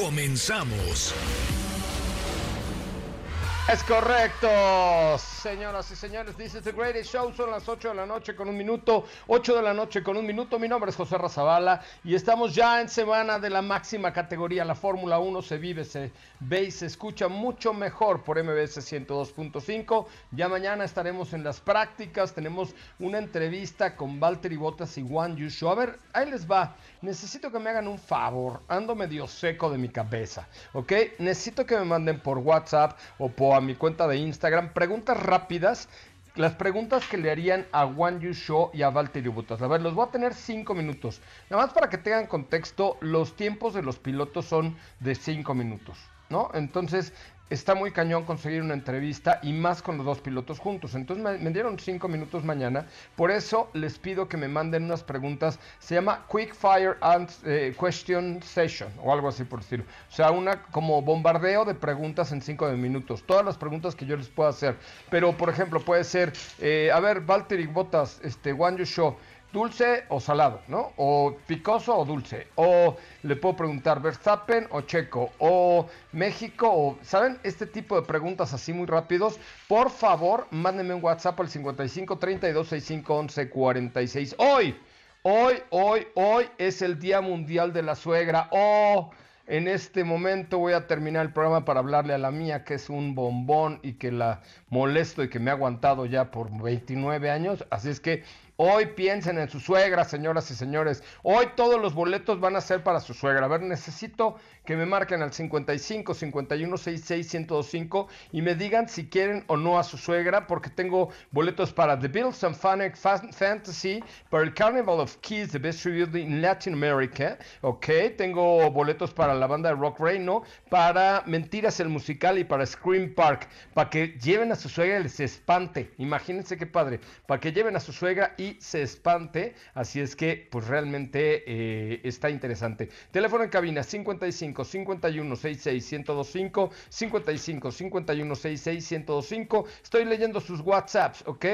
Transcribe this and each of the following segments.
Comenzamos. Es correcto, señoras y señores. Dice The Greatest Show. Son las 8 de la noche con un minuto. 8 de la noche con un minuto. Mi nombre es José Razabala y estamos ya en semana de la máxima categoría. La Fórmula 1 se vive, se ve y se escucha mucho mejor por MBS 102.5. Ya mañana estaremos en las prácticas. Tenemos una entrevista con Valtteri Bottas y Juan Yushu. A ver, ahí les va. Necesito que me hagan un favor. Ando medio seco de mi cabeza. ¿Ok? Necesito que me manden por WhatsApp o por a mi cuenta de Instagram preguntas rápidas. Las preguntas que le harían a Juan Yu Show y a Valtteri Bottas. A ver, los voy a tener cinco minutos. Nada más para que tengan contexto, los tiempos de los pilotos son de cinco minutos, ¿no? Entonces, está muy cañón conseguir una entrevista y más con los dos pilotos juntos. Entonces me, dieron cinco minutos mañana. Por eso les pido que me manden unas preguntas. Se llama Quick Fire and, eh, Question Session o algo así por decirlo. O sea, una como bombardeo de preguntas en cinco minutos. Todas las preguntas que yo les pueda hacer. Pero, por ejemplo, puede ser, eh, a ver, Valtteri Botas, este, You Show dulce o salado, ¿no? O picoso o dulce. O le puedo preguntar Verstappen o Checo. O México o... ¿Saben? Este tipo de preguntas así muy rápidos. Por favor, mándenme un WhatsApp al 55 32 65 11 46. Hoy, hoy, hoy, hoy es el Día Mundial de la Suegra. Oh... En este momento voy a terminar el programa para hablarle a la mía, que es un bombón y que la molesto y que me ha aguantado ya por 29 años. Así es que Hoy piensen en su suegra, señoras y señores. Hoy todos los boletos van a ser para su suegra. A ver, necesito que me marquen al 55 51 66 1025 y me digan si quieren o no a su suegra, porque tengo boletos para The Beatles and Fanic Fantasy, para el Carnival of Kids, the best reviewed in Latin America. Ok, tengo boletos para la banda de Rock Reino, para Mentiras el Musical y para Scream Park, para que lleven a su suegra y les espante. Imagínense qué padre, para que lleven a su suegra y se espante. Así es que, pues realmente eh, está interesante. Teléfono en cabina 55 51 66 1025 55 51 66 1025. Estoy leyendo sus WhatsApps, ¿ok?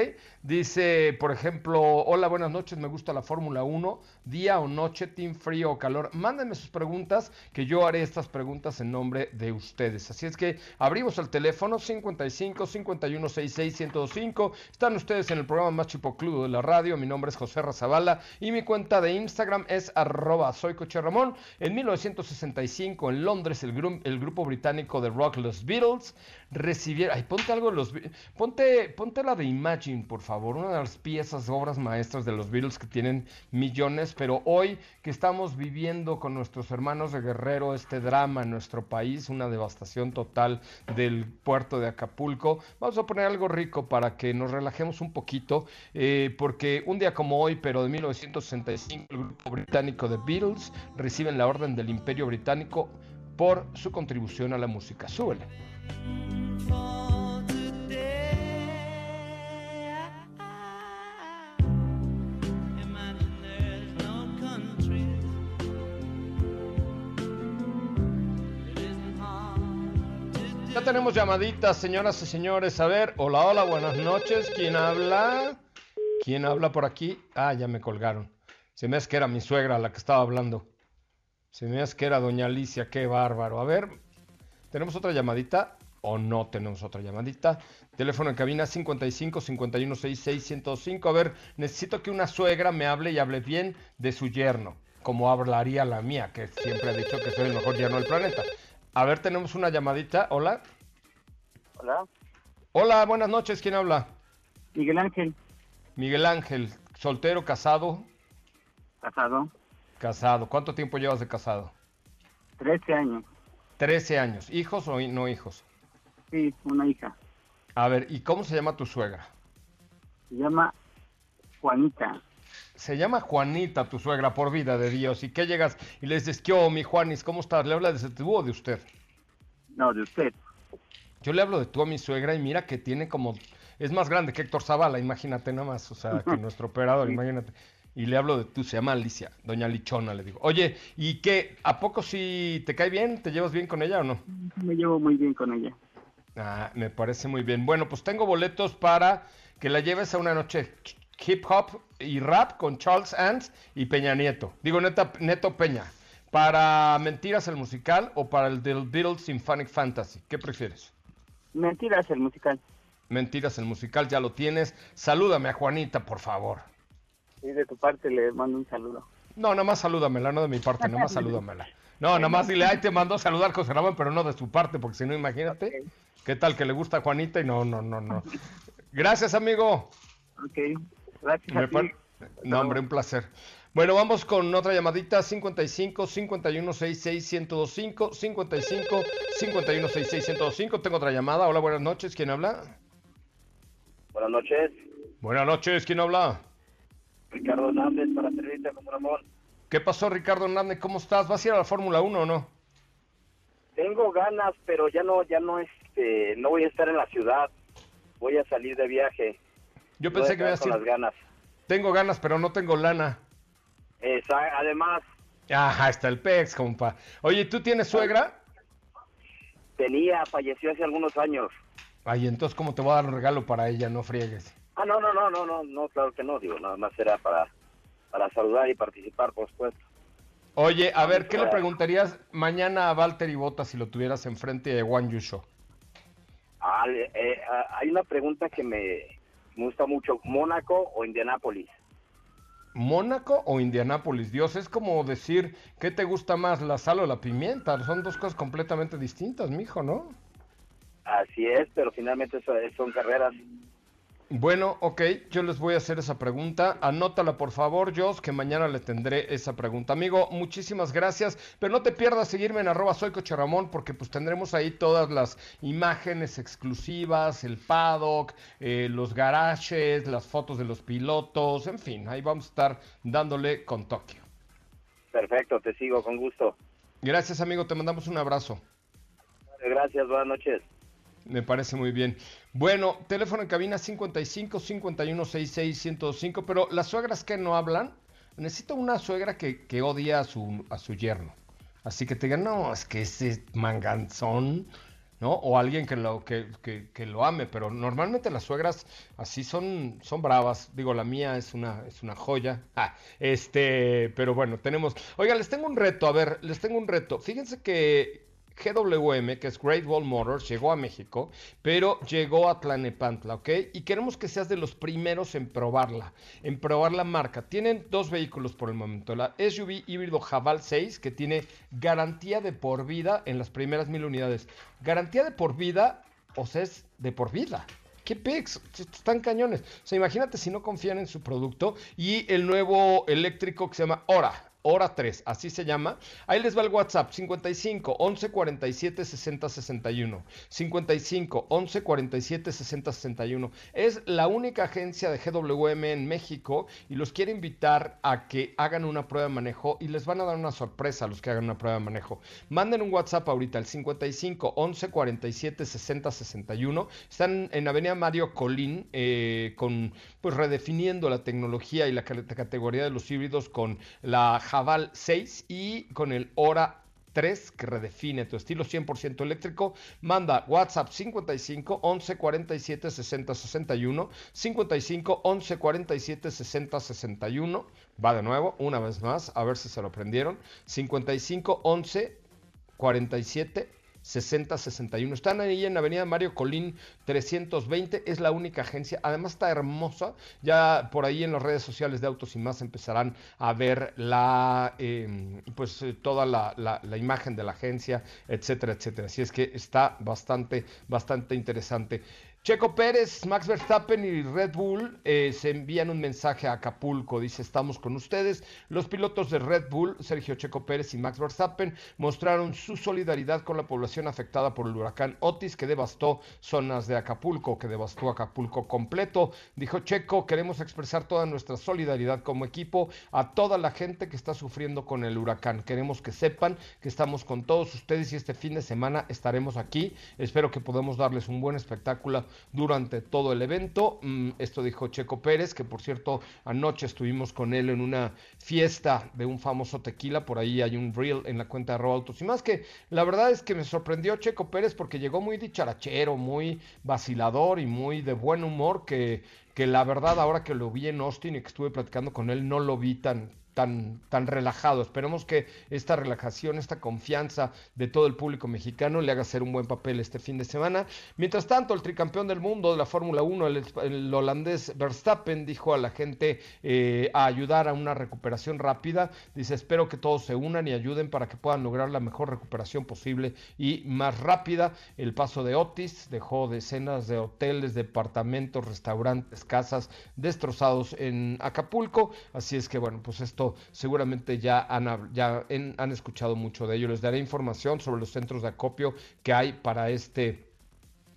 Dice, por ejemplo, hola, buenas noches, me gusta la Fórmula 1, día o noche, team frío o calor. Mándenme sus preguntas, que yo haré estas preguntas en nombre de ustedes. Así es que abrimos el teléfono 55 51 66 1025. Están ustedes en el programa más chipocludo de la radio. Mi nombre es José Razabala y mi cuenta de Instagram es arroba Ramón. En 1965 en Londres el, gru el grupo británico de rock Los Beatles recibieron... Ay, ponte algo los... Ponte, ponte la de Imagine, por favor. Una de las piezas, obras maestras de los Beatles que tienen millones, pero hoy que estamos viviendo con nuestros hermanos de Guerrero este drama en nuestro país, una devastación total del puerto de Acapulco, vamos a poner algo rico para que nos relajemos un poquito, eh, porque un día como hoy, pero de 1965, el grupo británico de Beatles reciben la orden del Imperio Británico por su contribución a la música. Súbele. Tenemos llamaditas, señoras y señores. A ver, hola, hola, buenas noches. ¿Quién habla? ¿Quién habla por aquí? Ah, ya me colgaron. Se me hace que era mi suegra la que estaba hablando. Se me hace que era doña Alicia, qué bárbaro. A ver, ¿tenemos otra llamadita? ¿O no tenemos otra llamadita? Teléfono en cabina 55 51 66 105. A ver, necesito que una suegra me hable y hable bien de su yerno, como hablaría la mía, que siempre ha dicho que soy el mejor yerno del planeta. A ver, tenemos una llamadita. Hola. Hola. Hola, buenas noches. ¿Quién habla? Miguel Ángel. Miguel Ángel, soltero, casado. Casado. Casado. ¿Cuánto tiempo llevas de casado? Trece años. Trece años. ¿Hijos o no hijos? Sí, una hija. A ver, ¿y cómo se llama tu suegra? Se llama Juanita. Se llama Juanita, tu suegra, por vida de Dios. ¿Y qué llegas y le dices, ¿qué oh, mi Juanis? ¿Cómo estás? ¿Le habla de tú o de usted? No, de usted. Yo le hablo de tú a mi suegra y mira que tiene como... Es más grande que Héctor Zavala, imagínate nada más. O sea, que nuestro operador, imagínate. Y le hablo de tú, se llama Alicia, doña Lichona, le digo. Oye, ¿y qué? ¿A poco si te cae bien? ¿Te llevas bien con ella o no? Me llevo muy bien con ella. Ah, me parece muy bien. Bueno, pues tengo boletos para que la lleves a una noche hip hop y rap con Charles Ants y Peña Nieto. Digo, neta, Neto Peña. ¿Para Mentiras el musical o para el del Beatles Symphonic Fantasy? ¿Qué prefieres? Mentiras el musical. Mentiras el musical, ya lo tienes. Salúdame a Juanita, por favor. Y de tu parte le mando un saludo. No, nada más salúdamela, no de mi parte, nada más salúdamela. No, nada más dile, ay, te mando a saludar José Ramón, pero no de su parte, porque si no, imagínate, qué tal que le gusta a Juanita y no, no, no, no. Gracias, amigo. Ok, gracias a ti. No, hombre, un placer. Bueno, vamos con otra llamadita, 55 51 66 1025, 55 51 66 1025. Tengo otra llamada. Hola, buenas noches. ¿Quién habla? Buenas noches, Buenas noches. ¿Quién habla? Ricardo Hernández para servirte, José Ramón. ¿Qué pasó, Ricardo Hernández? ¿Cómo estás? ¿Vas a ir a la Fórmula 1 o no? Tengo ganas, pero ya no, ya no, este, no voy a estar en la ciudad. Voy a salir de viaje. Yo Voy pensé que me ibas a con las decir, ganas. tengo ganas, pero no tengo lana. Esa- además, Ajá, está el PEX, compa. Oye, ¿tú tienes suegra? tenía, falleció hace algunos años. Ay, entonces, ¿cómo te voy a dar un regalo para ella? No friegues. Ah, no, no, no, no, no, no, claro que no, digo, nada más era para, para saludar y participar, por supuesto. Oye, a ver, ¿qué le preguntarías mañana a Valtteri Bottas si lo tuvieras enfrente de Juan Yusho? Ah, eh, eh, ah, hay una pregunta que me, me gusta mucho, ¿Mónaco o Indianápolis? ¿Mónaco o Indianápolis? Dios, es como decir, ¿qué te gusta más, la sal o la pimienta? Son dos cosas completamente distintas, mijo, ¿no? Así es, pero finalmente son carreras. Bueno, ok, yo les voy a hacer esa pregunta. Anótala, por favor, Jos, que mañana le tendré esa pregunta. Amigo, muchísimas gracias, pero no te pierdas seguirme en arroba soy Coche Ramón, porque pues tendremos ahí todas las imágenes exclusivas, el paddock, eh, los garages, las fotos de los pilotos, en fin, ahí vamos a estar dándole con Tokio. Perfecto, te sigo con gusto. Gracias, amigo, te mandamos un abrazo. Gracias, buenas noches. Me parece muy bien. Bueno, teléfono en cabina 55 51 66 105, pero las suegras que no hablan, necesito una suegra que, que odia a su, a su yerno. Así que te digan, no, es que ese manganzón, ¿no? O alguien que lo, que, que- que lo ame, pero normalmente las suegras así son, son bravas. Digo, la mía es una, es una joya. Ah, este, pero bueno, tenemos. Oiga, les tengo un reto, a ver, les tengo un reto. Fíjense que GWM, que es Great Wall Motors, llegó a México, pero llegó a Tlanepantla, ¿ok? Y queremos que seas de los primeros en probarla, en probar la marca. Tienen dos vehículos por el momento. La SUV híbrido Javal 6, que tiene garantía de por vida en las primeras mil unidades. Garantía de por vida, o sea, es de por vida. ¿Qué pics? Están cañones. O sea, imagínate si no confían en su producto. Y el nuevo eléctrico que se llama Hora. Hora 3, así se llama. Ahí les va el WhatsApp, 55 11 47 60 61. 55 11 47 60 61. Es la única agencia de GWM en México y los quiere invitar a que hagan una prueba de manejo y les van a dar una sorpresa a los que hagan una prueba de manejo. Manden un WhatsApp ahorita al 55 11 47 60 61. Están en Avenida Mario Colín eh, con pues redefiniendo la tecnología y la categoría de los híbridos con la Javal 6 y con el Hora 3 que redefine tu estilo 100% eléctrico. Manda WhatsApp 55 11 47 60 61 55 11 47 60 61. Va de nuevo, una vez más, a ver si se lo aprendieron. 55 11 47 60 61. Están ahí en Avenida Mario Colín 320. Es la única agencia. Además está hermosa. Ya por ahí en las redes sociales de Autos y Más empezarán a ver la eh, pues eh, toda la, la- la imagen de la agencia, etcétera, etcétera. Así es que está bastante, bastante interesante. Checo Pérez, Max Verstappen y Red Bull eh, se envían un mensaje a Acapulco. Dice, estamos con ustedes. Los pilotos de Red Bull, Sergio Checo Pérez y Max Verstappen, mostraron su solidaridad con la población afectada por el huracán Otis que devastó zonas de Acapulco, que devastó Acapulco completo. Dijo Checo, queremos expresar toda nuestra solidaridad como equipo a toda la gente que está sufriendo con el huracán. Queremos que sepan que estamos con todos ustedes y este fin de semana estaremos aquí. Espero que podamos darles un buen espectáculo durante todo el evento. Mm, esto dijo Checo Pérez, que por cierto anoche estuvimos con él en una fiesta de un famoso tequila. Por ahí hay un reel en la cuenta de Arroba Autos y más que la verdad es que me sorprendió Checo Pérez porque llegó muy dicharachero, muy vacilador y muy de buen humor que, que la verdad ahora que lo vi en Austin y que estuve platicando con él no lo vi tan, tan, tan relajado. Esperemos que esta relajación, esta confianza de todo el público mexicano le haga hacer un buen papel este fin de semana. Mientras tanto, el tricampeón del mundo de la Fórmula 1, el, holandés Verstappen, dijo a la gente eh, a ayudar a una recuperación rápida. Dice, espero que todos se unan y ayuden para que puedan lograr la mejor recuperación posible y más rápida. El paso de Otis dejó decenas de hoteles, departamentos, restaurantes, casas destrozados en Acapulco. Así es que, bueno, pues esto seguramente ya han, ya han escuchado mucho de ello. Les daré información sobre los centros de acopio que hay para este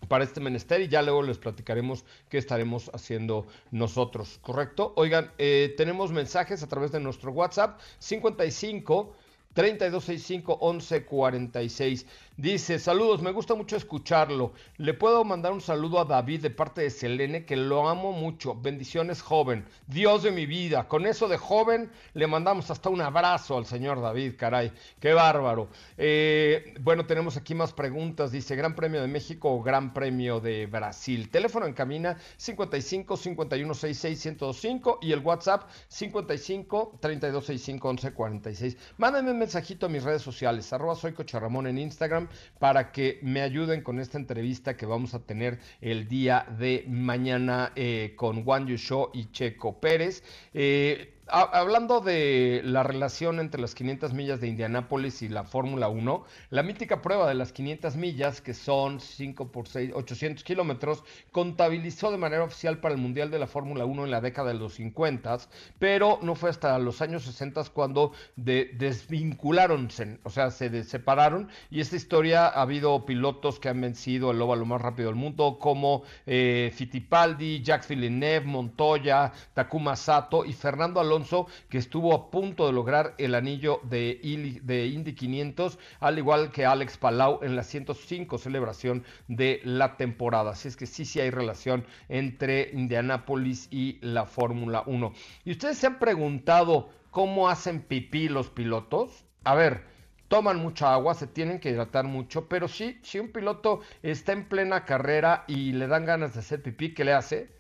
para este menester y ya luego les platicaremos qué estaremos haciendo nosotros, ¿correcto? Oigan, eh, tenemos mensajes a través de nuestro WhatsApp 55 3265 1146. Dice, saludos, me gusta mucho escucharlo. Le puedo mandar un saludo a David de parte de Selene, que lo amo mucho. Bendiciones, joven. Dios de mi vida. Con eso de joven, le mandamos hasta un abrazo al señor David, caray. Qué bárbaro. Eh, bueno, tenemos aquí más preguntas. Dice, Gran Premio de México o Gran Premio de Brasil. Teléfono en cabina 55 51 66 105 y el WhatsApp 55 32 65 11 46. Mándame un mensajito a mis redes sociales, arroba soy Ramón en Instagram para que me ayuden con esta entrevista que vamos a tener el día de mañana eh, con Juan Show y Checo Pérez. Eh, hablando de la relación entre las 500 millas de Indianápolis y la Fórmula 1, la mítica prueba de las 500 millas, que son 5 por 6, 800 kilómetros, contabilizó de manera oficial para el Mundial de la Fórmula 1 en la década de los 50, pero no fue hasta los años 60 cuando de, desvincularon, o sea, se separaron, y esta historia ha habido pilotos que han vencido el óvalo más rápido del mundo, como eh, Fittipaldi, Jacques Montoya, Takuma Sato y Fernando Alonso que estuvo a punto de lograr el anillo de, de Indy 500, al igual que Alex Palau en la 105 celebración de la temporada. Así es que sí, sí hay relación entre Indianápolis y la Fórmula 1. ¿Y ustedes se han preguntado cómo hacen pipí los pilotos? A ver, toman mucha agua, se tienen que hidratar mucho, pero sí, si un piloto está en plena carrera y le dan ganas de hacer pipí, ¿qué le hace?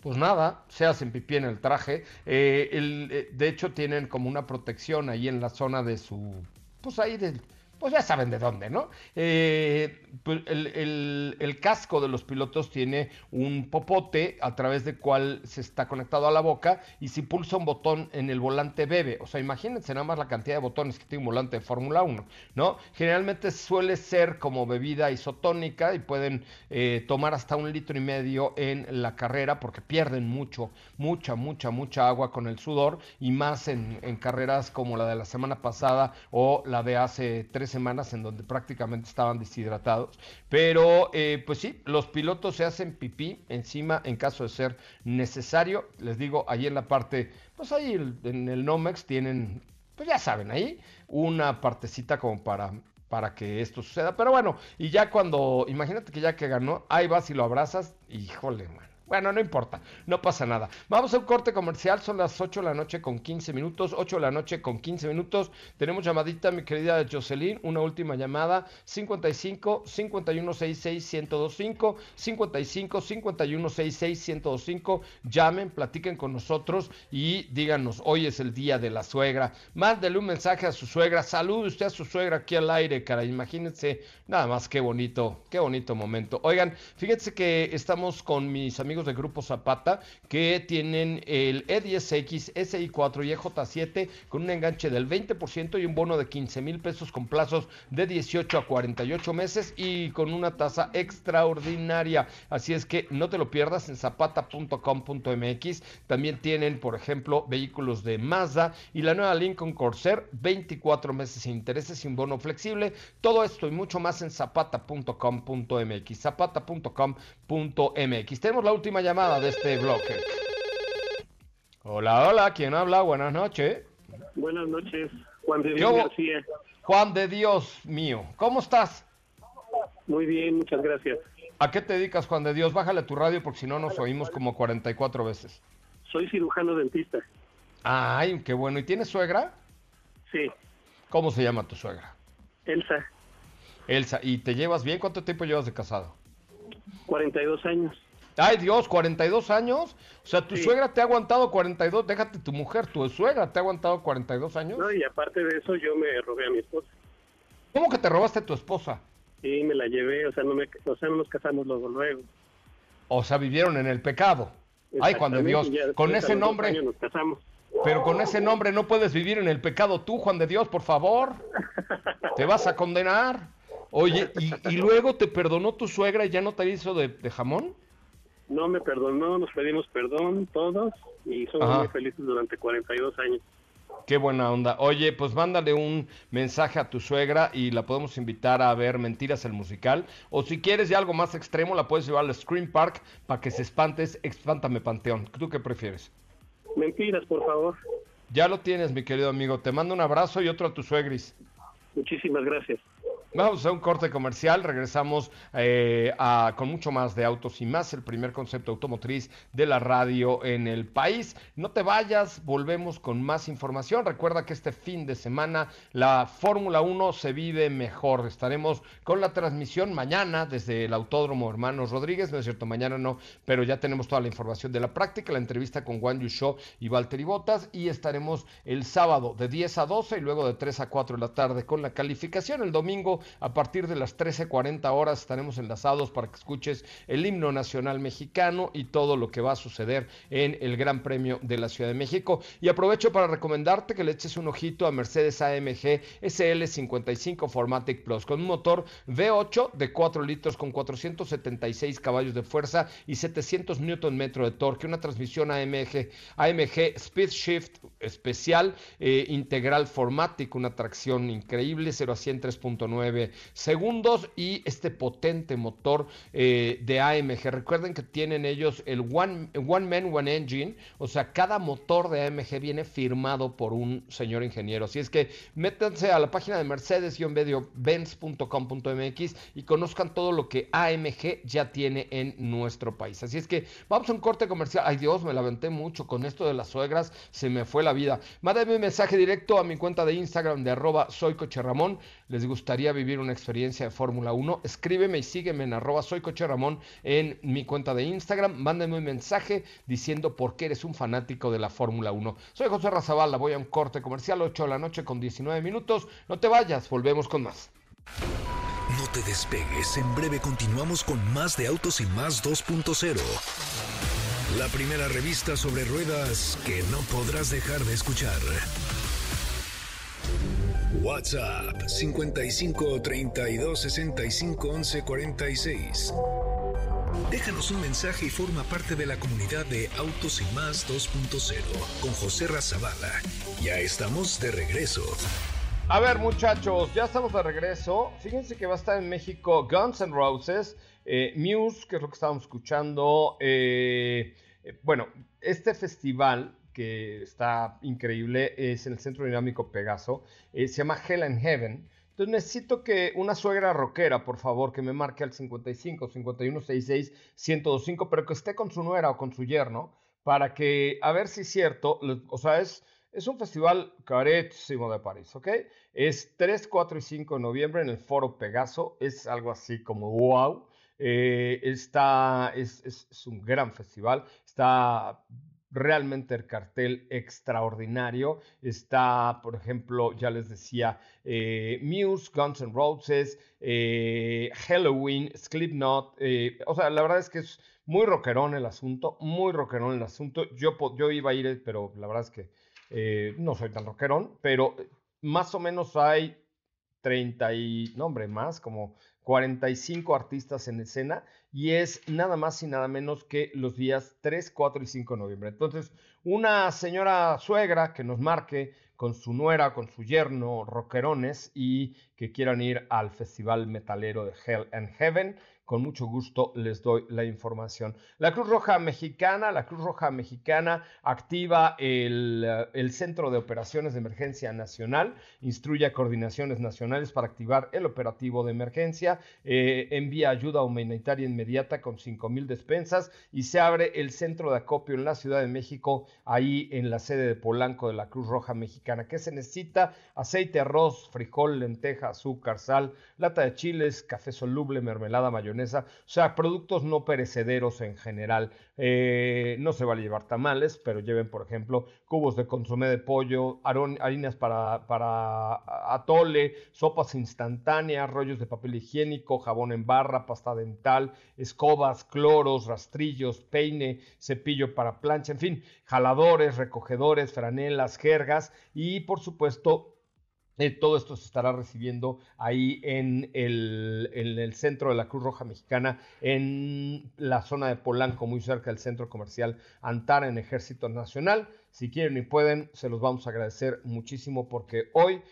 Pues nada, se hacen pipí en el traje. Eh, eh, de hecho, tienen como una protección ahí en la zona de su. Pues ahí del pues ya saben de dónde, ¿no? Eh, pues el, casco de los pilotos tiene un popote a través del cual se está conectado a la boca y si pulsa un botón en el volante bebe. O sea, imagínense nada más la cantidad de botones que tiene un volante de Fórmula 1, ¿no? Generalmente suele ser como bebida isotónica y pueden eh, tomar hasta un litro y medio en la carrera porque pierden mucho, mucha, mucha, mucha agua con el sudor y más en, en carreras como la de la semana pasada o la de hace tres semanas en donde prácticamente estaban deshidratados. Pero eh, pues sí, los pilotos se hacen pipí encima en caso de ser necesario. Les digo, ahí en la parte, pues ahí en el Nomex tienen, pues ya saben, ahí una partecita como para para que esto suceda. Pero bueno, y ya cuando, imagínate que ya que ganó, ahí vas y lo abrazas, híjole, man. Bueno, no importa, no pasa nada. Vamos a un corte comercial, son las 8 de la noche con 15 minutos, 8 de la noche con 15 minutos. Tenemos llamadita, mi querida Jocelyn, una última llamada, 55 5166 1025, 55 5166 1025. Llamen, platiquen con nosotros y díganos, hoy es el día de la suegra. Mándele un mensaje a su suegra, salude usted a su suegra aquí al aire, cara. Imagínense, nada más qué bonito, qué bonito momento. Oigan, fíjense que estamos con mis amigos de Grupo Zapata que tienen el E10X, SI4 y EJ7 con un enganche del 20% y un bono de 15 mil pesos con plazos de 18 a 48 meses y con una tasa extraordinaria. Así es que no te lo pierdas en zapata.com.mx. También tienen, por ejemplo, vehículos de Mazda y la nueva Lincoln Corsair, 24 meses sin intereses un bono flexible. Todo esto y mucho más en zapata.com.mx. Zapata.com.mx. Tenemos la última llamada de este bloque. Hola, hola, ¿quién habla? Buenas noches. Buenas noches, Juan de Dios García. Juan de Dios mío, ¿cómo estás? Muy bien, muchas gracias. ¿A qué te dedicas, Juan de Dios? Bájale tu radio porque si no nos oímos como 44 veces. Soy cirujano dentista. Ay, qué bueno. ¿Y tienes suegra? Sí. ¿Cómo se llama tu suegra? Elsa. Elsa, ¿y te llevas bien? ¿Cuánto tiempo llevas de casado? 42 años. Ay Dios, 42 años. O sea, tu suegra te ha aguantado 42, déjate tu mujer, tu suegra te ha aguantado 42 años. No, y aparte de eso yo me robé a mi esposa. ¿Cómo que te robaste a tu esposa? Sí, me la llevé, o sea, no, me, o sea, no nos casamos luego, luego. O sea, vivieron en el pecado. Ay, cuando Dios, con ese nombre... Nos casamos. Pero con ese nombre no puedes vivir en el pecado tú, Juan de Dios, por favor. Te vas a condenar. Oye, ¿y, luego te perdonó tu suegra y ya no te hizo de, jamón? No me perdonó, nos pedimos perdón todos y somos muy felices durante 42 años. Qué buena onda. Oye, pues mándale un mensaje a tu suegra y la podemos invitar a ver Mentiras el musical. O si quieres ya algo más extremo, la puedes llevar al Scream Park para que se espantes. Espántame Panteón. ¿Tú qué prefieres? Mentiras, por favor. Ya lo tienes, mi querido amigo. Te mando un abrazo y otro a tu suegris. Muchísimas gracias. Vamos a un corte comercial, regresamos eh, con mucho más de autos y más, el primer concepto automotriz de la radio en el país. No te vayas, volvemos con más información. Recuerda que este fin de semana la Fórmula 1 se vive mejor. Estaremos con la transmisión mañana desde el Autódromo Hermanos Rodríguez, no es cierto, mañana no, pero ya tenemos toda la información de la práctica, la entrevista con Juan Yu y Valtteri Bottas y estaremos el sábado de 10 a 12 y luego de 3 a 4 de la tarde con la calificación. El domingo a partir de las 13:40 horas estaremos enlazados para que escuches el himno nacional mexicano y todo lo que va a suceder en el Gran Premio de la Ciudad de México. Y aprovecho para recomendarte que le eches un ojito a Mercedes AMG SL55 Formatic Plus con un motor V8 de 4 litros con 476 caballos de fuerza y 700 Nm de torque, una transmisión AMG, AMG Speed Shift especial eh, integral Formatic, una tracción increíble, 0 a 100 3.9 segundos y este potente motor eh, de AMG. Recuerden que tienen ellos el One, one Man, One Engine, o sea, cada motor de AMG viene firmado por un señor ingeniero. Así es que métanse a la página de Mercedes-Benz.com.mx y conozcan todo lo que AMG ya tiene en nuestro país. Así es que vamos a un corte comercial. Ay Dios, me lamenté mucho con esto de las suegras, se me fue la vida. Mándame un mensaje directo a mi cuenta de Instagram de arroba soy Ramón. Les gustaría vivir una experiencia de Fórmula 1, escríbeme y sígueme en arroba soy en mi cuenta de Instagram. Mándame un mensaje diciendo por qué eres un fanático de la Fórmula 1. Soy José Razabala, voy a un corte comercial, 8 de la noche con 19 minutos. No te vayas, volvemos con más. No te despegues, en breve continuamos con más de Autos y más 2.0. La primera revista sobre ruedas que no podrás dejar de escuchar. WhatsApp 55 32 65 11 46. Déjanos un mensaje y forma parte de la comunidad de Autos y Más 2.0 con José Razabala. Ya estamos de regreso. A ver, muchachos, ya estamos de regreso. Fíjense que va a estar en México Guns N' Roses, eh, Muse, que es lo que estábamos escuchando. Eh, eh, bueno, este festival que está increíble, es en el Centro Dinámico Pegaso, eh, se llama Hell and Heaven. Entonces necesito que una suegra rockera, por favor, que me marque al 55 51 66 1025, pero que esté con su nuera o con su yerno, para que, a ver si es cierto, o sea, es, es un festival carísimo de París, ¿ok? Es 3, 4 y 5 de noviembre en el Foro Pegaso, es algo así como wow. Eh, está, es, es, es un gran festival, está realmente el cartel extraordinario. Está, por ejemplo, ya les decía, eh, Muse, Guns N' Roses, eh, Halloween, Slipknot. Eh, o sea, la verdad es que es muy rockerón el asunto, muy rockerón el asunto. Yo, yo iba a ir, pero la verdad es que no soy tan rockerón, pero más o menos hay 30 y, no hombre, más, como 45 artistas en escena y es nada más y nada menos que los días 3, 4 y 5 de noviembre. Entonces, una señora suegra que nos marque con su nuera, con su yerno, rockerones y que quieran ir al Festival Metalero de Hell and Heaven, con mucho gusto les doy la información. La Cruz Roja Mexicana, la Cruz Roja Mexicana activa el, Centro de Operaciones de Emergencia Nacional, instruye a coordinaciones nacionales para activar el operativo de emergencia, eh, envía ayuda humanitaria inmediata con 5 mil despensas y se abre el centro de acopio en la Ciudad de México, ahí en la sede de Polanco de la Cruz Roja Mexicana. ¿Qué se necesita? Aceite, arroz, frijol, lenteja, azúcar, sal, lata de chiles, café soluble, mermelada, mayonesa o sea, productos no perecederos en general. Eh, no se vale llevar tamales, pero lleven, por ejemplo, cubos de consomé de pollo, harinas para, para atole, sopas instantáneas, rollos de papel higiénico, jabón en barra, pasta dental, escobas, cloros, rastrillos, peine, cepillo para plancha, en fin, jaladores, recogedores, franelas, jergas y, por supuesto, eh, todo esto se estará recibiendo ahí en el, en el, centro de la Cruz Roja Mexicana, en la zona de Polanco, muy cerca del centro comercial Antara, en Ejército Nacional. Si quieren y pueden, se los vamos a agradecer muchísimo porque hoy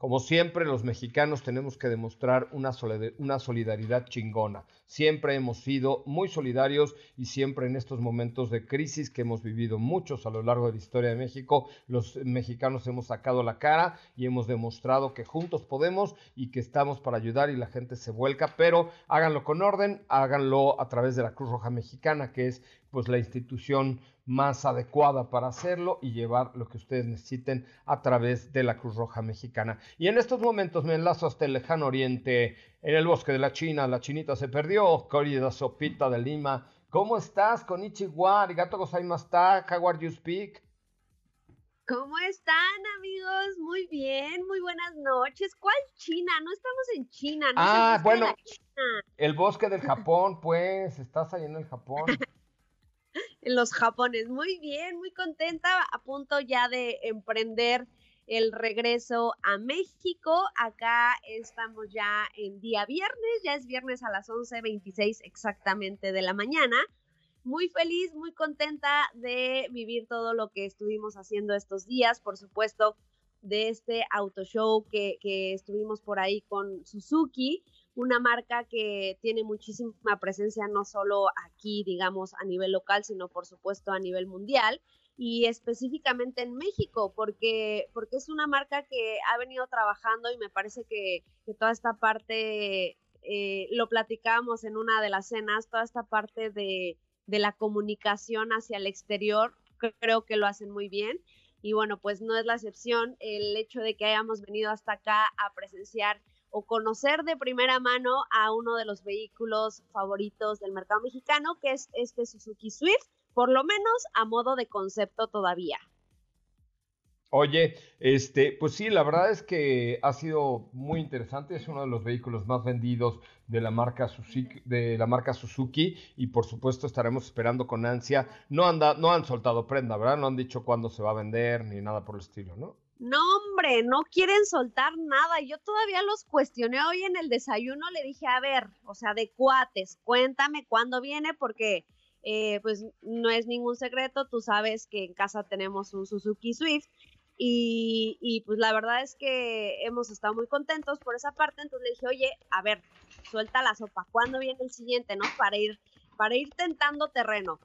como siempre, los mexicanos tenemos que demostrar una, solidaridad chingona. Siempre hemos sido muy solidarios y siempre en estos momentos de crisis que hemos vivido muchos a lo largo de la historia de México, los mexicanos hemos sacado la cara y hemos demostrado que juntos podemos y que estamos para ayudar y la gente se vuelca, pero háganlo con orden, háganlo a través de la Cruz Roja Mexicana, que es pues la institución más adecuada para hacerlo y llevar lo que ustedes necesiten a través de la Cruz Roja Mexicana. Y en estos momentos me enlazo hasta el lejano oriente, en el bosque de la China. La chinita se perdió, querida Sopita de Lima. ¿Cómo estás, Konichiwa? Arigato gozaimashita. How are you speak? ¿Cómo están, amigos? Muy bien, muy buenas noches. ¿Cuál China? No estamos en China. No ah, bueno, el bosque del Japón, pues, estás ahí en el Japón. en los japones. Muy bien, muy contenta, a punto ya de emprender el regreso a México. Acá estamos ya en día viernes, ya es viernes a las 11.26 exactamente de la mañana. Muy feliz, muy contenta de vivir todo lo que estuvimos haciendo estos días, por supuesto, de este auto show que, que estuvimos por ahí con Suzuki una marca que tiene muchísima presencia no solo aquí, digamos, a nivel local, sino por supuesto a nivel mundial y específicamente en México, porque, porque es una marca que ha venido trabajando y me parece que, toda esta parte, eh, lo platicábamos en una de las cenas, toda esta parte de, de la comunicación hacia el exterior, creo que lo hacen muy bien. Y bueno, pues no es la excepción el hecho de que hayamos venido hasta acá a presenciar o conocer de primera mano a uno de los vehículos favoritos del mercado mexicano, que es este Suzuki Swift, por lo menos a modo de concepto todavía. Oye, este, pues sí, la verdad es que ha sido muy interesante, es uno de los vehículos más vendidos de la marca Suzuki, de la marca Suzuki y por supuesto estaremos esperando con ansia. No anda, no han soltado prenda, ¿verdad? No han dicho cuándo se va a vender ni nada por el estilo, ¿no? No, hombre, no quieren soltar nada. Yo todavía los cuestioné hoy en el desayuno. Le dije, a ver, o sea, de cuates, cuéntame cuándo viene, porque eh, pues no es ningún secreto. Tú sabes que en casa tenemos un Suzuki Swift. Y, y pues la verdad es que hemos estado muy contentos por esa parte. Entonces le dije, oye, a ver, suelta la sopa. ¿Cuándo viene el siguiente, no? Para ir, para ir tentando terreno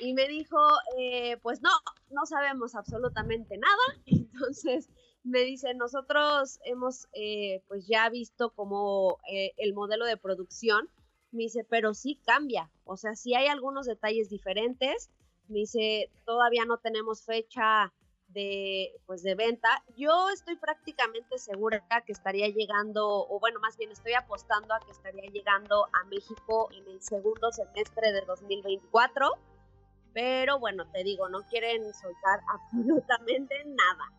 y me dijo, eh, pues no, no sabemos absolutamente nada. Entonces me dice, nosotros hemos eh, pues ya visto como el modelo de producción. Me dice, pero sí cambia. O sea, sí hay algunos detalles diferentes. Me dice, todavía no tenemos fecha de, pues de venta. Yo estoy prácticamente segura que estaría llegando, o bueno, más bien estoy apostando a que estaría llegando a México en el segundo semestre de 2024 pero bueno, te digo, no quieren soltar absolutamente nada.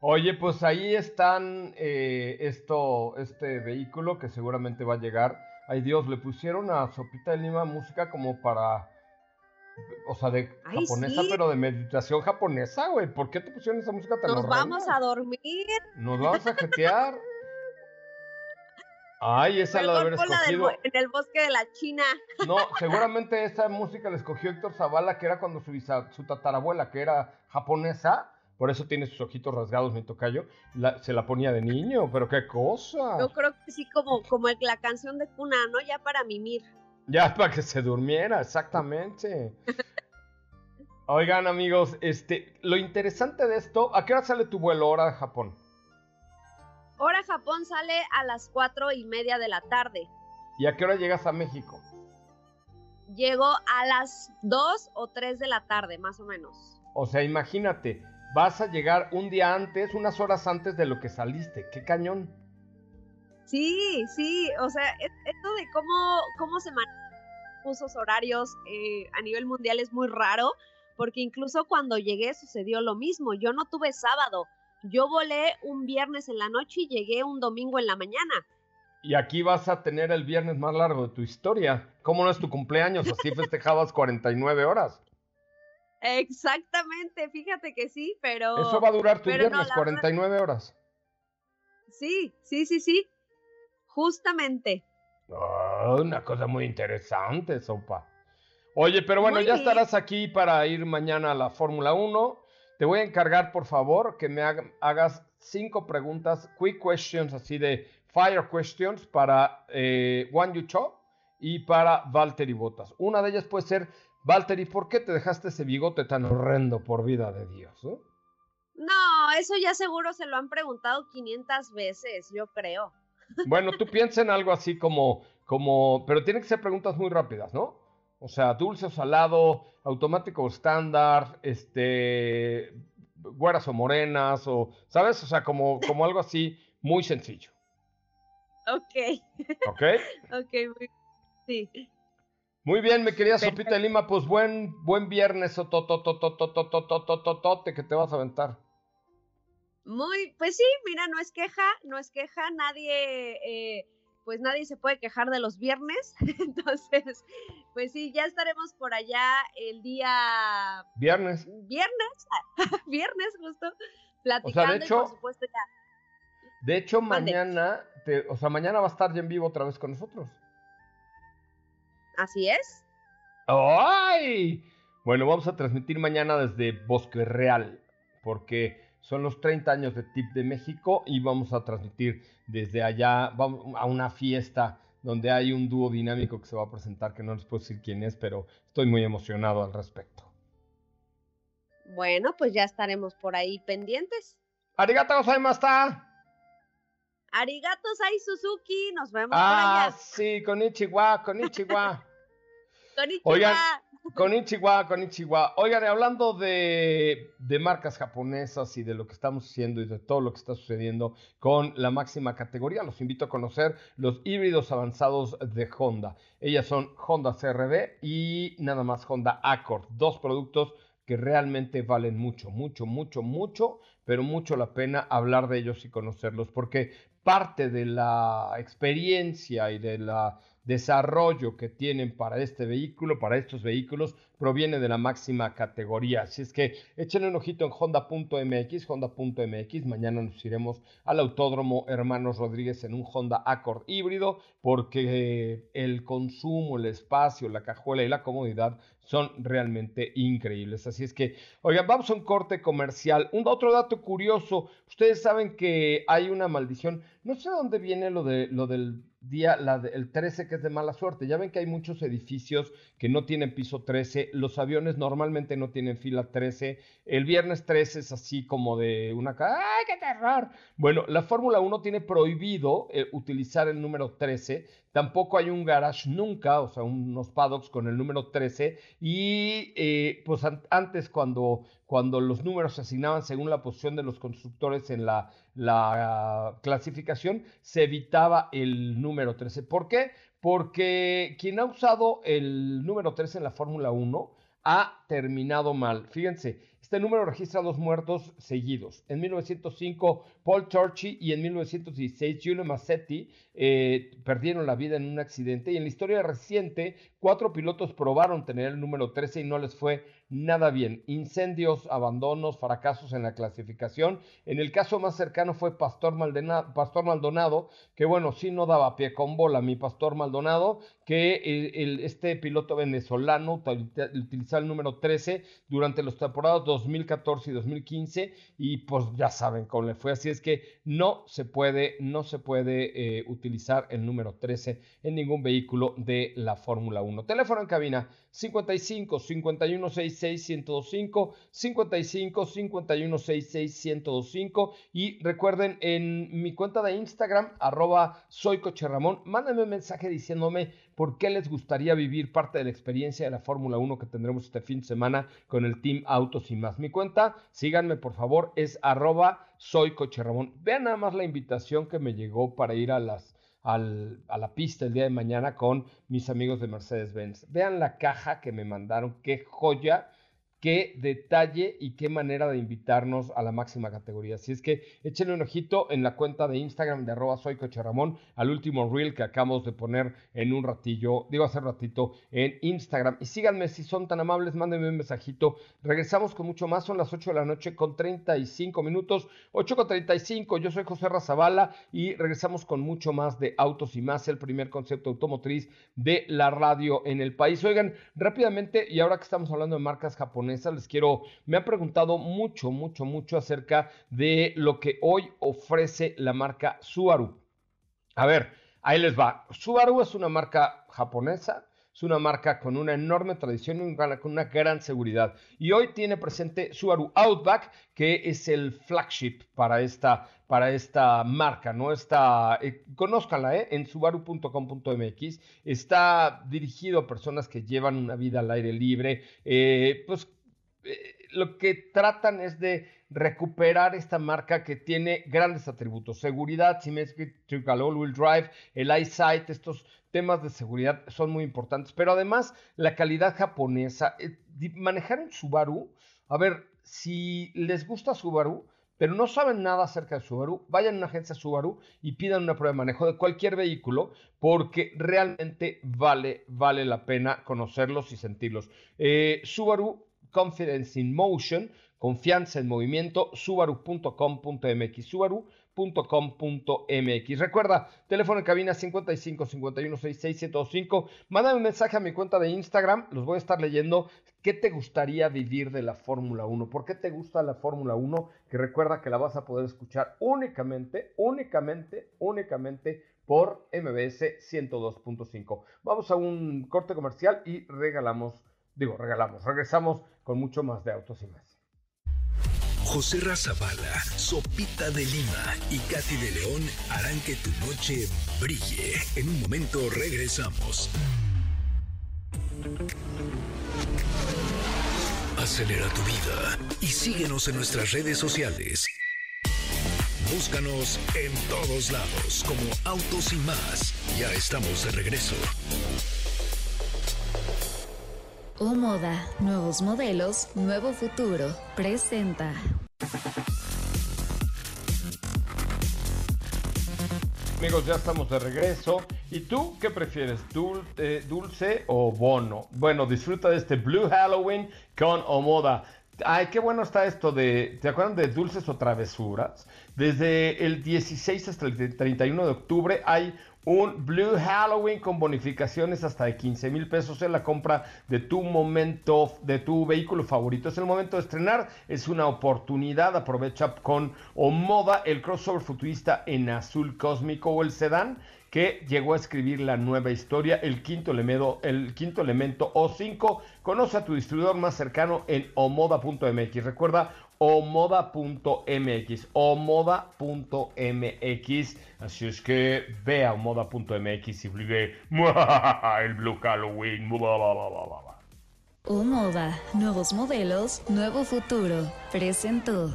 Oye, pues ahí están eh, esto, este vehículo que seguramente va a llegar. Ay Dios, le pusieron a Sopita de Lima música como para, o sea, de japonesa, pero de meditación japonesa, güey. ¿Por qué te pusieron esa música tan Nos vamos a dormir. Nos vamos a jetear. Ay, esa la de haber escogido. en el bosque de la China. No, seguramente esa música la escogió Héctor Zavala, que era cuando su, su tatarabuela, que era japonesa, por eso tiene sus ojitos rasgados, mi tocayo, se la ponía de niño, pero qué cosa. Yo creo que sí, como, como la canción de cuna, ¿no? Ya para mimir. Ya para que se durmiera, exactamente. Oigan, amigos, este, lo interesante de esto, ¿a qué hora sale tu vuelo hora de Japón? Hora Japón sale a las cuatro y media de la tarde. ¿Y a qué hora llegas a México? Llego a las dos o tres de la tarde, más o menos. O sea, imagínate, vas a llegar un día antes, unas horas antes de lo que saliste. ¡Qué cañón! Sí, sí, o sea, esto de cómo, cómo se manejan usos horarios eh, a nivel mundial es muy raro, porque incluso cuando llegué sucedió lo mismo. Yo no tuve sábado, yo volé un viernes en la noche y llegué un domingo en la mañana. Y aquí vas a tener el viernes más largo de tu historia. ¿Cómo no es tu cumpleaños? Así festejabas 49 horas. Exactamente, fíjate que sí, pero... Eso va a durar tu viernes, 49 horas. Sí, sí, sí, sí. Justamente. Oh, una cosa muy interesante, Sopa. Oye, pero bueno, ya estarás aquí para ir mañana a la Fórmula 1. Te voy a encargar, por favor, que me hagas cinco preguntas, quick questions, así de fire questions para eh, Juan Yucho y para Valtteri Botas. Una de ellas puede ser, Valtteri, ¿por qué te dejaste ese bigote tan horrendo por vida de Dios? No, eso ya seguro se lo han preguntado 500 veces, yo creo. Bueno, tú piensa en algo así como, como, pero tienen que ser preguntas muy rápidas, ¿no? O sea, dulce o salado, automático o estándar, este, güeras o morenas, o, ¿sabes? O sea, como, como algo así muy sencillo. Ok. ¿Ok? ok, muy, sí. Muy bien, mi querida Sopita de Lima, pues buen, buen viernes, que te vas a aventar. Muy, pues sí, mira, no es queja, no es queja, nadie eh, pues nadie se puede quejar de los viernes. Entonces, pues sí, ya estaremos por allá el día... Viernes. Viernes, viernes justo, platicando de hecho, por supuesto ya. De hecho, mañana, o sea, mañana va a estar ya en vivo otra vez con nosotros. Así es. ¡Ay! Bueno, vamos a transmitir mañana desde Bosque Real, porque son los 30 años de TIP de México y vamos a transmitir desde allá vamos a una fiesta donde hay un dúo dinámico que se va a presentar, que no les puedo decir quién es, pero estoy muy emocionado al respecto. Bueno, pues ya estaremos por ahí pendientes. Arigato gozaimashita. Arigato sai Suzuki, nos vemos ah, por allá. Sí, con Ichiwa, con Ichiwa. con Ichiwa. Con Ichiwa, con Ichiwa. Oigan, hablando de, de, marcas japonesas y de lo que estamos haciendo y de todo lo que está sucediendo con la máxima categoría, los invito a conocer los híbridos avanzados de Honda. Ellas son Honda CRV y nada más Honda Accord. Dos productos que realmente valen mucho, mucho, mucho, mucho, pero mucho la pena hablar de ellos y conocerlos, porque parte de la experiencia y de la desarrollo que tienen para este vehículo, para estos vehículos, proviene de la máxima categoría. Así es que echen un ojito en honda.mx, honda.mx. Mañana nos iremos al Autódromo Hermanos Rodríguez en un Honda Accord híbrido porque el consumo, el espacio, la cajuela y la comodidad son realmente increíbles. Así es que, oigan, vamos a un corte comercial. Un otro dato curioso, ustedes saben que hay una maldición, no sé dónde viene lo, de, lo del día, el 13 que es de mala suerte. Ya ven que hay muchos edificios que no tienen piso 13, los aviones normalmente no tienen fila 13, el viernes 13 es así como de una... ¡Ay, qué terror! Bueno, la Fórmula 1 tiene prohibido eh, utilizar el número 13, tampoco hay un garage nunca, o sea, unos paddocks con el número 13, y eh, pues antes cuando cuando los números se asignaban según la posición de los constructores en la, la clasificación, se evitaba el número 13. ¿Por qué? Porque quien ha usado el número 13 en la Fórmula 1 ha terminado mal. Fíjense, este número registra dos muertos seguidos. En 1905, Paul Torchy y en 1916, Giulio Massetti eh, perdieron la vida en un accidente. Y en la historia reciente, cuatro pilotos probaron tener el número 13 y no les fue nada bien. Incendios, abandonos, fracasos en la clasificación. En el caso más cercano fue Pastor, Maldonado, que bueno, sí no daba pie con bola, mi Pastor Maldonado, que este piloto venezolano utilizaba el número 13 durante los temporadas 2014 y 2015 y pues ya saben cómo le fue. Así es que no se puede, no se puede eh, utilizar el número 13 en ningún vehículo de la Fórmula 1. Teléfono en cabina 55 51 66 1025 55 51 66 1025 y recuerden en mi cuenta de Instagram arroba soy mándenme un mensaje diciéndome por qué les gustaría vivir parte de la experiencia de la Fórmula 1 que tendremos este fin de semana con el Team Autos y más. Mi cuenta, síganme por favor, es arroba. Vean nada más la invitación que me llegó para ir a las a la pista el día de mañana con mis amigos de Mercedes-Benz. Vean la caja que me mandaron, qué joya qué detalle y qué manera de invitarnos a la máxima categoría. Así es que échenle un ojito en la cuenta de Instagram de arroba soy al último reel que acabamos de poner en un ratillo, digo hace ratito en Instagram. Y síganme si son tan amables, mándenme un mensajito. Regresamos con mucho más, son las 8 de la noche con 35 minutos, 8 con 35. Yo soy José Razabala y regresamos con mucho más de Autos y más, el primer concepto automotriz de la radio en el país. Oigan, rápidamente, y ahora que estamos hablando de marcas japonesas, les quiero, me han preguntado mucho, mucho, mucho acerca de lo que hoy ofrece la marca Subaru. A ver, ahí les va. Subaru es una marca japonesa, es una marca con una enorme tradición y con una gran seguridad. Y hoy tiene presente Subaru Outback, que es el flagship para esta, para esta marca, ¿no? Está, eh, conózcanla, ¿eh? En subaru.com.mx. Está dirigido a personas que llevan una vida al aire libre, eh, pues eh, lo que tratan es de recuperar esta marca que tiene grandes atributos, seguridad, symmetrical all-wheel drive, el eyesight, estos temas de seguridad son muy importantes, pero además la calidad japonesa, eh, manejar un Subaru, a ver, si les gusta Subaru, pero no saben nada acerca de Subaru, vayan a una agencia Subaru y pidan una prueba de manejo de cualquier vehículo porque realmente vale, vale la pena conocerlos y sentirlos. Eh, Subaru Confidence in Motion, confianza en movimiento, subaru.com.mx, subaru.com.mx. Recuerda, teléfono en cabina 55 51 66 105. Mándame un mensaje a mi cuenta de Instagram, los voy a estar leyendo. ¿Qué te gustaría vivir de la Fórmula 1? ¿Por qué te gusta la Fórmula 1? Que recuerda que la vas a poder escuchar únicamente, únicamente, únicamente por MBS 102.5. Vamos a un corte comercial y regalamos digo, regalamos. Regresamos con mucho más de autos y más. José Razabala, Sopita de Lima y Katy de León harán que tu noche brille. En un momento regresamos. Acelera tu vida y síguenos en nuestras redes sociales. Búscanos en todos lados como Autos y más. Ya estamos de regreso. O Moda, nuevos modelos, nuevo futuro, presenta. Amigos, ya estamos de regreso. ¿Y tú qué prefieres, dulce, dulce o bono? Bueno, disfruta de este Blue Halloween con Omoda. Ay, qué bueno está esto de, ¿te acuerdan de dulces o travesuras? Desde el 16 hasta el 31 de octubre hay un Blue Halloween con bonificaciones hasta de 15 mil pesos en la compra de tu momento, de tu vehículo favorito. Es el momento de estrenar, es una oportunidad. Aprovecha con o moda el crossover futurista en azul cósmico o el sedán que llegó a escribir la nueva historia, el quinto elemento, el quinto elemento O5. Conoce a tu distribuidor más cercano en omoda.mx. Recuerda omoda.mx, omoda.mx. Así es que ve a omoda.mx y vive el Blue Halloween. O Moda, nuevos modelos, nuevo futuro. Presentó.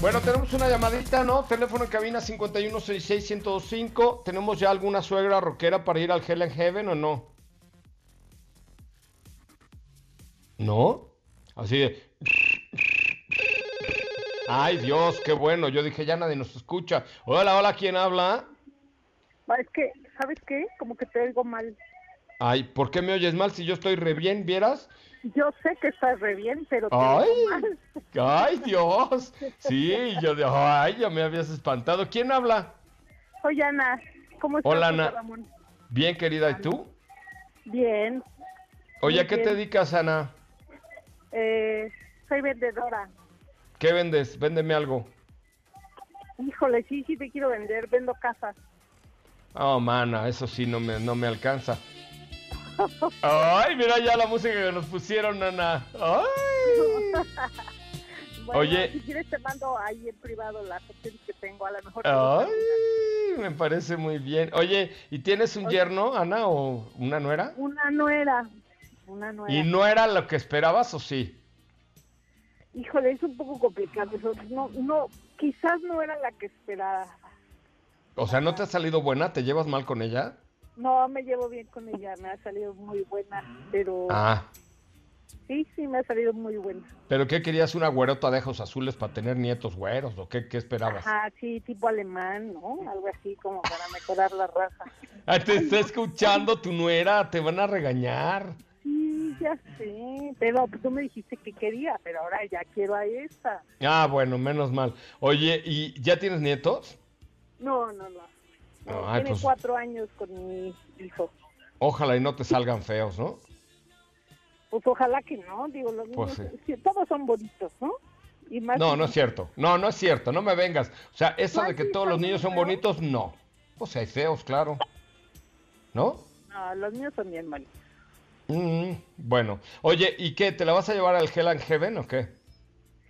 Bueno, tenemos una llamadita, ¿no? Teléfono en cabina 5166125. ¿Tenemos ya alguna suegra rockera para ir al Hell and Heaven o no? ¿No? Así de... Ay, Dios, qué bueno. Yo dije, ya nadie nos escucha. Hola, hola, ¿quién habla? Es que, ¿sabes qué? Como que te oigo mal. Ay, ¿por qué me oyes mal si yo estoy re bien, vieras? Yo sé que estás re bien, pero te Ay, oigo mal. ay, Dios. Sí, yo de, ay, ya me habías espantado. ¿Quién habla? Oye, Ana, ¿cómo estás? Hola, Ana. Ramón? Bien, querida, ¿y tú? Bien. Oye, ¿a qué te dedicas, Ana? Eh, soy vendedora. ¿Qué vendes? Véndeme algo. Híjole, sí, sí te quiero vender. Vendo casas. Oh, mana, eso sí no me, no me alcanza. Ay, mira ya la música que nos pusieron, Ana. Ay. Bueno, Oye. Si quieres te mando ahí en privado las opciones que tengo. A lo mejor. Ay, me parece muy bien. Oye, ¿y tienes un yerno, Ana, o una nuera? Una nuera. Una. ¿Y no era lo que esperabas o sí? Híjole, es un poco complicado eso. No, no, quizás no era la que esperaba. O sea, ¿no te ha salido buena? ¿Te llevas mal con ella? No, me llevo bien con ella, me ha salido muy buena, pero Ah, sí, sí, me ha salido muy buena. ¿pero qué querías? ¿Una güerota de ojos azules para tener nietos güeros? ¿O qué, qué esperabas? Ajá, sí, tipo alemán, ¿no? Algo así como para mejorar la raza. Ah, te está escuchando tu nuera, te van a regañar. Sí, ya sé, pero tú me dijiste que quería, pero ahora ya quiero a esta. Ah, bueno, menos mal. Oye, ¿y ya tienes nietos? No, no, no. No, Ay, tiene pues- cuatro años con mi hijo. Ojalá y no te salgan feos, ¿no? Pues ojalá que no, digo, los Pues niños, sí. todos son bonitos, ¿no? Y más No, no es cierto. No, no es cierto. No me vengas. O sea, eso de que todos los niños son feos. bonitos, no. Pues hay feos, claro. ¿No? No, los míos son bien bonitos. Mm, bueno. Oye, ¿y qué? ¿Te la vas a llevar al Hell and Heaven o qué?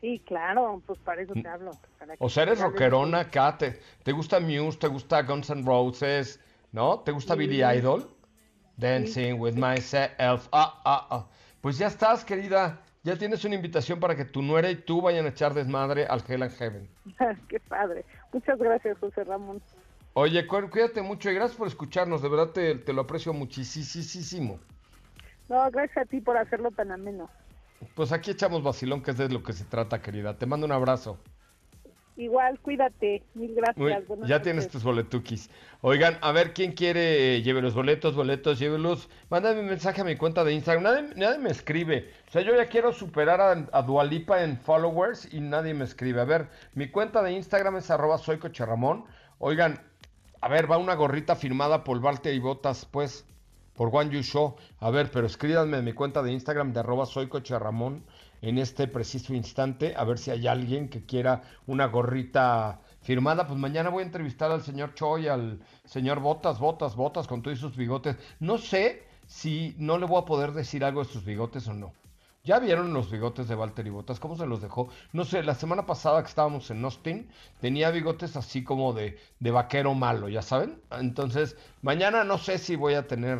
Sí, claro, pues para eso te hablo. para que O sea, eres rockerona acá. ¿Te, te gusta Muse? ¿Te gusta Guns N' Roses? ¿No? ¿Te gusta Billy Idol? Dancing with myself. Ah, ah, ah. Pues ya estás, querida. Ya tienes una invitación para que tu nuera y tú vayan a echar desmadre al Hell and Heaven. Qué padre. Muchas gracias, José Ramón. Oye, cu- cuídate mucho y gracias por escucharnos. De verdad te, te lo aprecio muchísimo. No, gracias a ti por hacerlo tan ameno. Pues aquí echamos vacilón, que es de lo que se trata, querida. Te mando un abrazo. Igual, cuídate. Mil gracias. Ya tienes tus boletuquis. Oigan, a ver, ¿quién quiere? eh, Lleve los boletos, boletos, llévelos. Mándame un mensaje a mi cuenta de Instagram. Nadie, nadie me escribe. O sea, yo ya quiero superar a, a Dualipa en followers y nadie me escribe. A ver, mi cuenta de Instagram es arroba soy Coche Ramón. Oigan, a ver, va una gorrita firmada por Balte y Botas, pues, por You Show. A ver, pero escríbanme en mi cuenta de Instagram de arroba soy en este preciso instante, a ver si hay alguien que quiera una gorrita firmada. Pues mañana voy a entrevistar al señor Choi, al señor Botas, Botas, Botas, con todos sus bigotes. No sé si no le voy a poder decir algo de sus bigotes o no. ¿Ya vieron los bigotes de Walter y Botas? ¿Cómo se los dejó? No sé, la semana pasada que estábamos en Austin, tenía bigotes así como de, de vaquero malo, ¿ya saben? Entonces, mañana no sé si voy a tener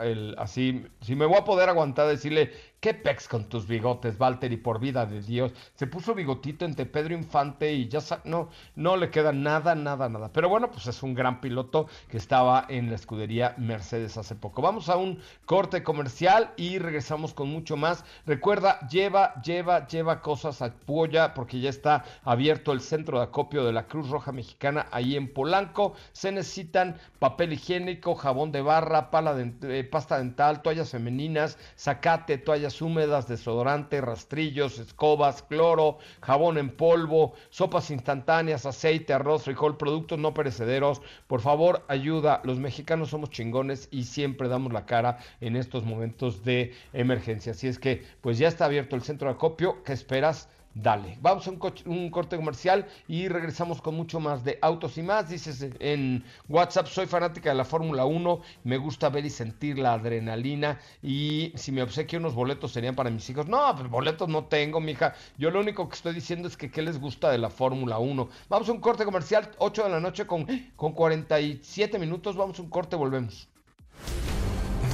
el así, si me voy a poder aguantar decirle, ¿qué pex con tus bigotes, Walter? Y por vida de Dios. Se puso bigotito entre Pedro Infante y ya no, no le queda nada, nada, nada. Pero bueno, pues es un gran piloto que estaba en la escudería Mercedes hace poco. Vamos a un corte comercial y regresamos con mucho más. Recuerda, lleva, lleva, lleva cosas a Puya porque ya está abierto el centro de acopio de la Cruz Roja Mexicana ahí en Polanco. Se necesitan papel higiénico, jabón de barra, pala de, eh, pasta dental, toallas femeninas, zacate, toallas húmedas, desodorante, rastrillos, escobas, cloro, jabón en polvo, sopas instantáneas, aceite, arroz, frijol, productos no perecederos. Por favor, ayuda. Los mexicanos somos chingones y siempre damos la cara en estos momentos de emergencia. Así es que, pues ya está abierto el centro de acopio. ¿Qué esperas? Dale, vamos a un, corte comercial y regresamos con mucho más de autos y más. Dices en WhatsApp, soy fanática de la Fórmula 1, me gusta ver y sentir la adrenalina y si me obsequio unos boletos serían para mis hijos. No, pues boletos no tengo, mija. Yo lo único que estoy diciendo es que qué les gusta de la Fórmula 1. Vamos a un corte comercial, 8 de la noche con, con 47 minutos. Vamos a un corte, volvemos.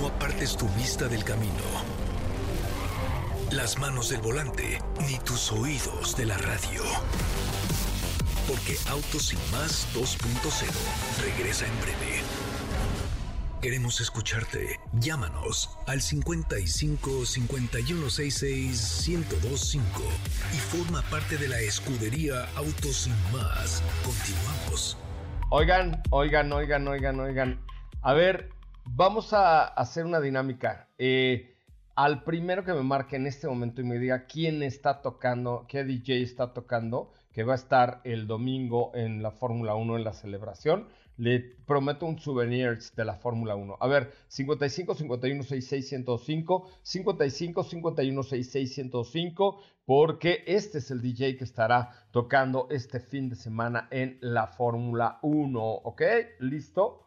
No apartes tu vista del camino, las manos del volante, ni tus oídos de la radio. Porque Autos sin más 2.0 regresa en breve. Queremos escucharte. Llámanos al 55 5166 1025 y forma parte de la escudería Autos sin más. Continuamos. Oigan, oigan, oigan, oigan, oigan. A ver, vamos a hacer una dinámica. Eh, al primero que me marque en este momento y me diga quién está tocando, qué DJ está tocando, que va a estar el domingo en la Fórmula 1 en la celebración le prometo un souvenir de la Fórmula 1. A ver, 55 51 66 105, 55 51 66 105, porque este es el DJ que estará tocando este fin de semana en la Fórmula 1. ¿Ok? ¿Listo?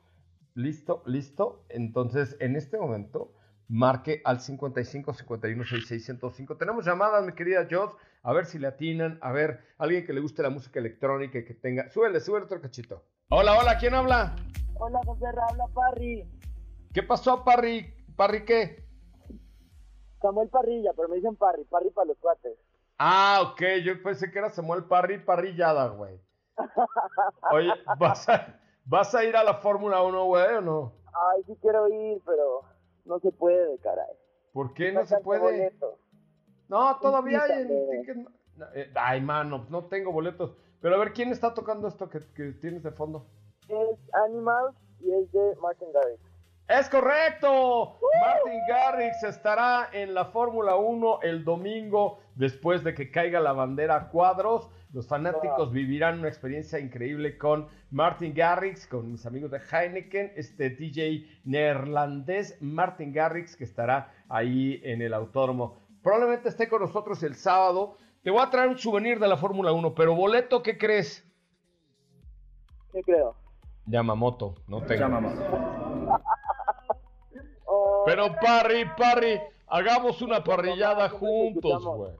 ¿Listo? ¿Listo? Entonces, en este momento, marque al 55 51 66 105. Tenemos llamadas, mi querida Joss. A ver si le atinan. A ver, alguien que le guste la música electrónica y que tenga. Súbele, súbele otro cachito. Hola, hola, ¿quién habla? Hola, José habla Parry. ¿Qué pasó, Parry? ¿Parry qué? Samuel Parrilla, pero me dicen Parry, Parry para los cuates. Ah, ok, yo pensé que era Samuel Parry, parrillada, güey. Oye, ¿vas a, ¿vas a ir a la Fórmula 1, güey, o no? Ay, sí quiero ir, pero no se puede, caray. ¿Por qué no, se puede? No, todavía hay eh, Ay, mano, no tengo boletos. Pero a ver, ¿quién está tocando esto que, tienes de fondo? Es Animals y es de Martin Garrix. ¡Es correcto! Martin Garrix estará en la Fórmula 1 el domingo después de que caiga la bandera a cuadros. Los fanáticos vivirán una experiencia increíble con Martin Garrix, con mis amigos de Heineken, este DJ neerlandés Martin Garrix que estará ahí en el autódromo. Probablemente esté con nosotros el sábado te voy a traer un souvenir de la Fórmula 1, pero boleto, ¿qué crees? ¿Qué creo? Yamamoto, no tengo. Yamamoto. pero Parry, Parry, hagamos una parrillada juntos, güey.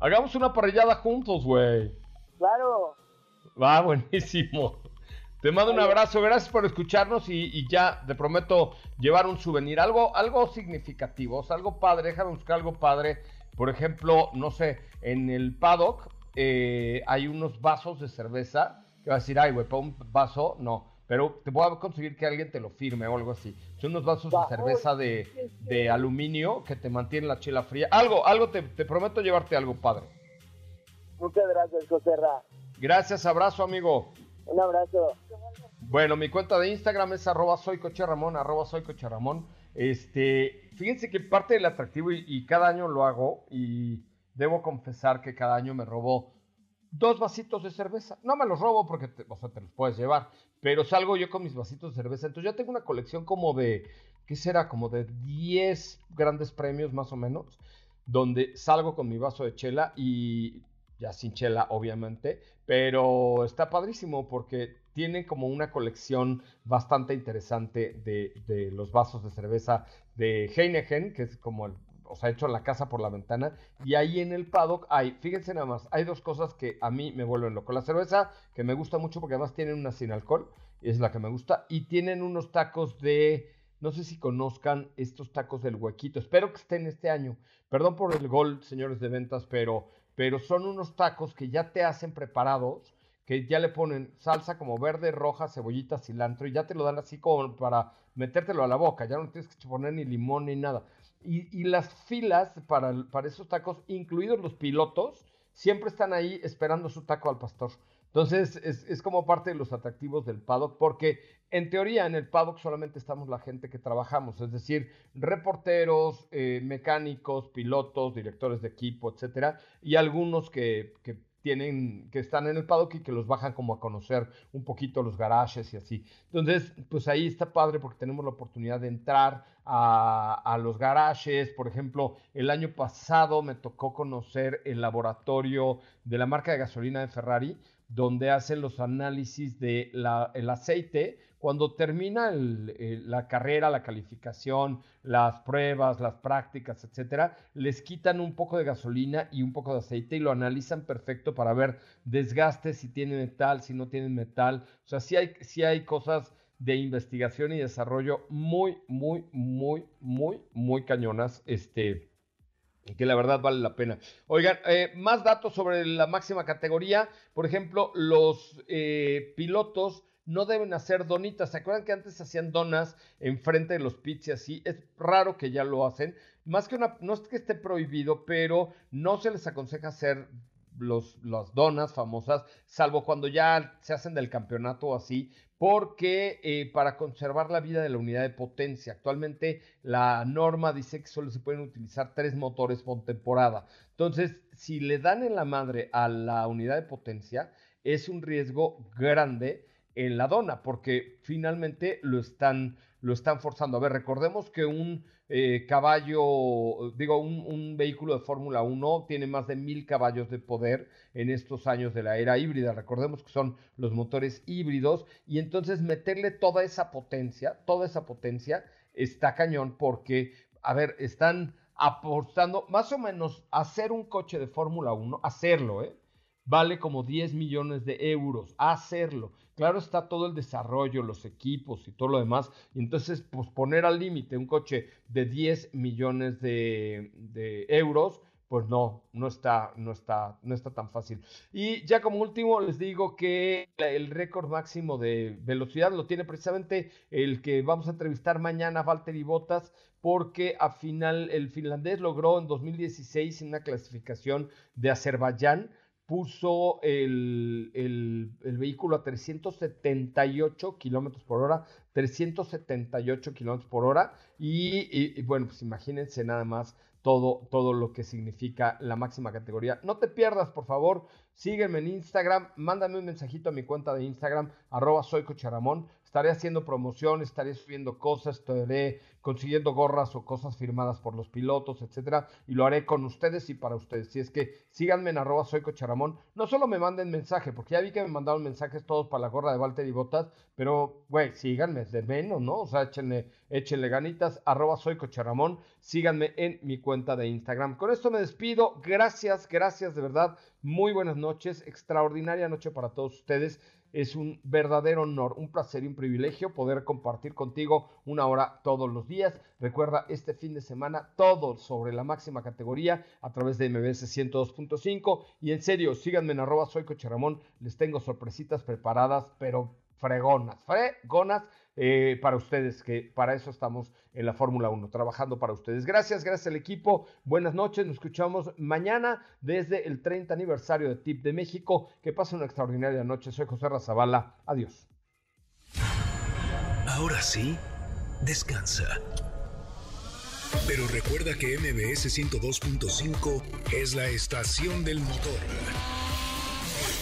Hagamos una parrillada juntos, güey. Claro. Va, buenísimo. Te mando un abrazo, gracias por escucharnos y, ya te prometo llevar un souvenir, algo, algo significativo, algo padre, déjame buscar algo padre por ejemplo, no sé, en el paddock eh, hay unos vasos de cerveza que va a decir, ay, güey, para un vaso, no. Pero te voy a conseguir que alguien te lo firme o algo así. Son unos vasos de cerveza de, aluminio que te mantienen la chela fría. Algo, algo, te, prometo llevarte algo padre. Muchas gracias, José Ra. Gracias, abrazo, amigo. Un abrazo. Bueno, mi cuenta de Instagram es arroba soy arroba soy Este, fíjense que parte del atractivo, y, cada año lo hago, y debo confesar que cada año me robo dos vasitos de cerveza. No me los robo porque te, o sea, te los puedes llevar, pero salgo yo con mis vasitos de cerveza. Entonces ya tengo una colección como de, ¿qué será? Como de 10 grandes premios más o menos, donde salgo con mi vaso de chela y ya sin chela, obviamente, pero está padrísimo porque tiene como una colección bastante interesante de, los vasos de cerveza de Heineken, que es como el, o sea, hecho la casa por la ventana. Y ahí en el paddock hay, fíjense nada más, hay dos cosas que a mí me vuelven loco. La cerveza, que me gusta mucho porque además tienen una sin alcohol, es la que me gusta, y tienen unos tacos de, no sé si conozcan estos tacos del huequito, espero que estén este año. Perdón por el gol, señores de ventas, pero, pero son unos tacos que ya te hacen preparados que ya le ponen salsa como verde, roja, cebollita, cilantro y ya te lo dan así como para metértelo a la boca, ya no tienes que poner ni limón ni nada. Y, las filas para, para esos tacos, incluidos los pilotos, siempre están ahí esperando su taco al pastor. Entonces es, como parte de los atractivos del paddock, porque en teoría en el paddock solamente estamos la gente que trabajamos, es decir, reporteros, eh, mecánicos, pilotos, directores de equipo, etcétera, y algunos que, que tienen, que están en el paddock y que los bajan como a conocer un poquito los garajes y así. Entonces, pues ahí está padre porque tenemos la oportunidad de entrar a, los garajes. Por ejemplo, el año pasado me tocó conocer el laboratorio de la marca de gasolina de Ferrari, donde hacen los análisis del el aceite cuando termina la carrera, la calificación, las pruebas, las prácticas, etcétera, les quitan un poco de gasolina y un poco de aceite y lo analizan perfecto para ver desgaste, si tiene metal, si no tiene metal. O sea, si hay, si hay cosas de investigación y desarrollo muy, muy, muy, muy, muy cañonas. Este, que la verdad vale la pena. Oigan, eh, más datos sobre la máxima categoría. Por ejemplo, los eh, pilotos no deben hacer donitas. ¿Se acuerdan que antes hacían donas enfrente de los pits y así? Es raro que ya lo hacen. Más que una, no es que esté prohibido, pero no se les aconseja hacer los, las donas famosas, salvo cuando ya se hacen del campeonato o así, porque eh, para conservar la vida de la unidad de potencia, actualmente la norma dice que solo se pueden utilizar tres motores por temporada. Entonces, si le dan en la madre a la unidad de potencia, es un riesgo grande en la dona, porque finalmente lo están, lo están forzando. A ver, recordemos que un eh, caballo, digo, un, vehículo de Fórmula 1 tiene más de mil caballos de poder en estos años de la era híbrida. Recordemos que son los motores híbridos y entonces meterle toda esa potencia, toda esa potencia está cañón porque, a ver, están apostando más o menos hacer un coche de Fórmula 1, hacerlo, ¿eh? Vale como 10 millones de euros hacerlo. Claro está todo el desarrollo, los equipos y todo lo demás. Entonces, pues poner al límite un coche de 10 millones de, euros, pues no, no está, no está, no está tan fácil. Y ya como último les digo que el récord máximo de velocidad lo tiene precisamente el que vamos a entrevistar mañana, Valtteri Bottas, porque a final el finlandés logró en 2016 una clasificación de Azerbaiyán puso el, vehículo a 378 kilómetros por hora, 378 kilómetros por hora, y, bueno, pues imagínense nada más todo, todo lo que significa la máxima categoría. No te pierdas, por favor, sígueme en Instagram, mándame un mensajito a mi cuenta de Instagram, arroba soy Cocharamón, estaré haciendo promoción, estaré subiendo cosas, estaré consiguiendo gorras o cosas firmadas por los pilotos, etcétera, y lo haré con ustedes y para ustedes. Si es que síganme en arroba soy cocharamón, no solo me manden mensaje, porque ya vi que me mandaron mensajes todos para la gorra de Walter y Botas, pero, güey, síganme, de menos, ¿no? O sea, échenle, échenle ganitas, arroba soy síganme en mi cuenta de Instagram. Con esto me despido, gracias, gracias, de verdad, muy buenas noches, extraordinaria noche para todos ustedes. Es un verdadero honor, un placer y un privilegio poder compartir contigo una hora todos los días. Recuerda este fin de semana todo sobre la máxima categoría a través de MBS 102.5. Y en serio, síganme en arroba soy Coche Ramón. Les tengo sorpresitas preparadas, pero fregonas, fregonas eh, para ustedes, que para eso estamos en la Fórmula 1, trabajando para ustedes. Gracias, gracias al equipo. Buenas noches, nos escuchamos mañana desde el 30 aniversario de TIP de México. Que pasen una extraordinaria noche. Soy José Razabala. Adiós. Ahora sí, descansa. Pero recuerda que MBS 102.5 es la estación del motor.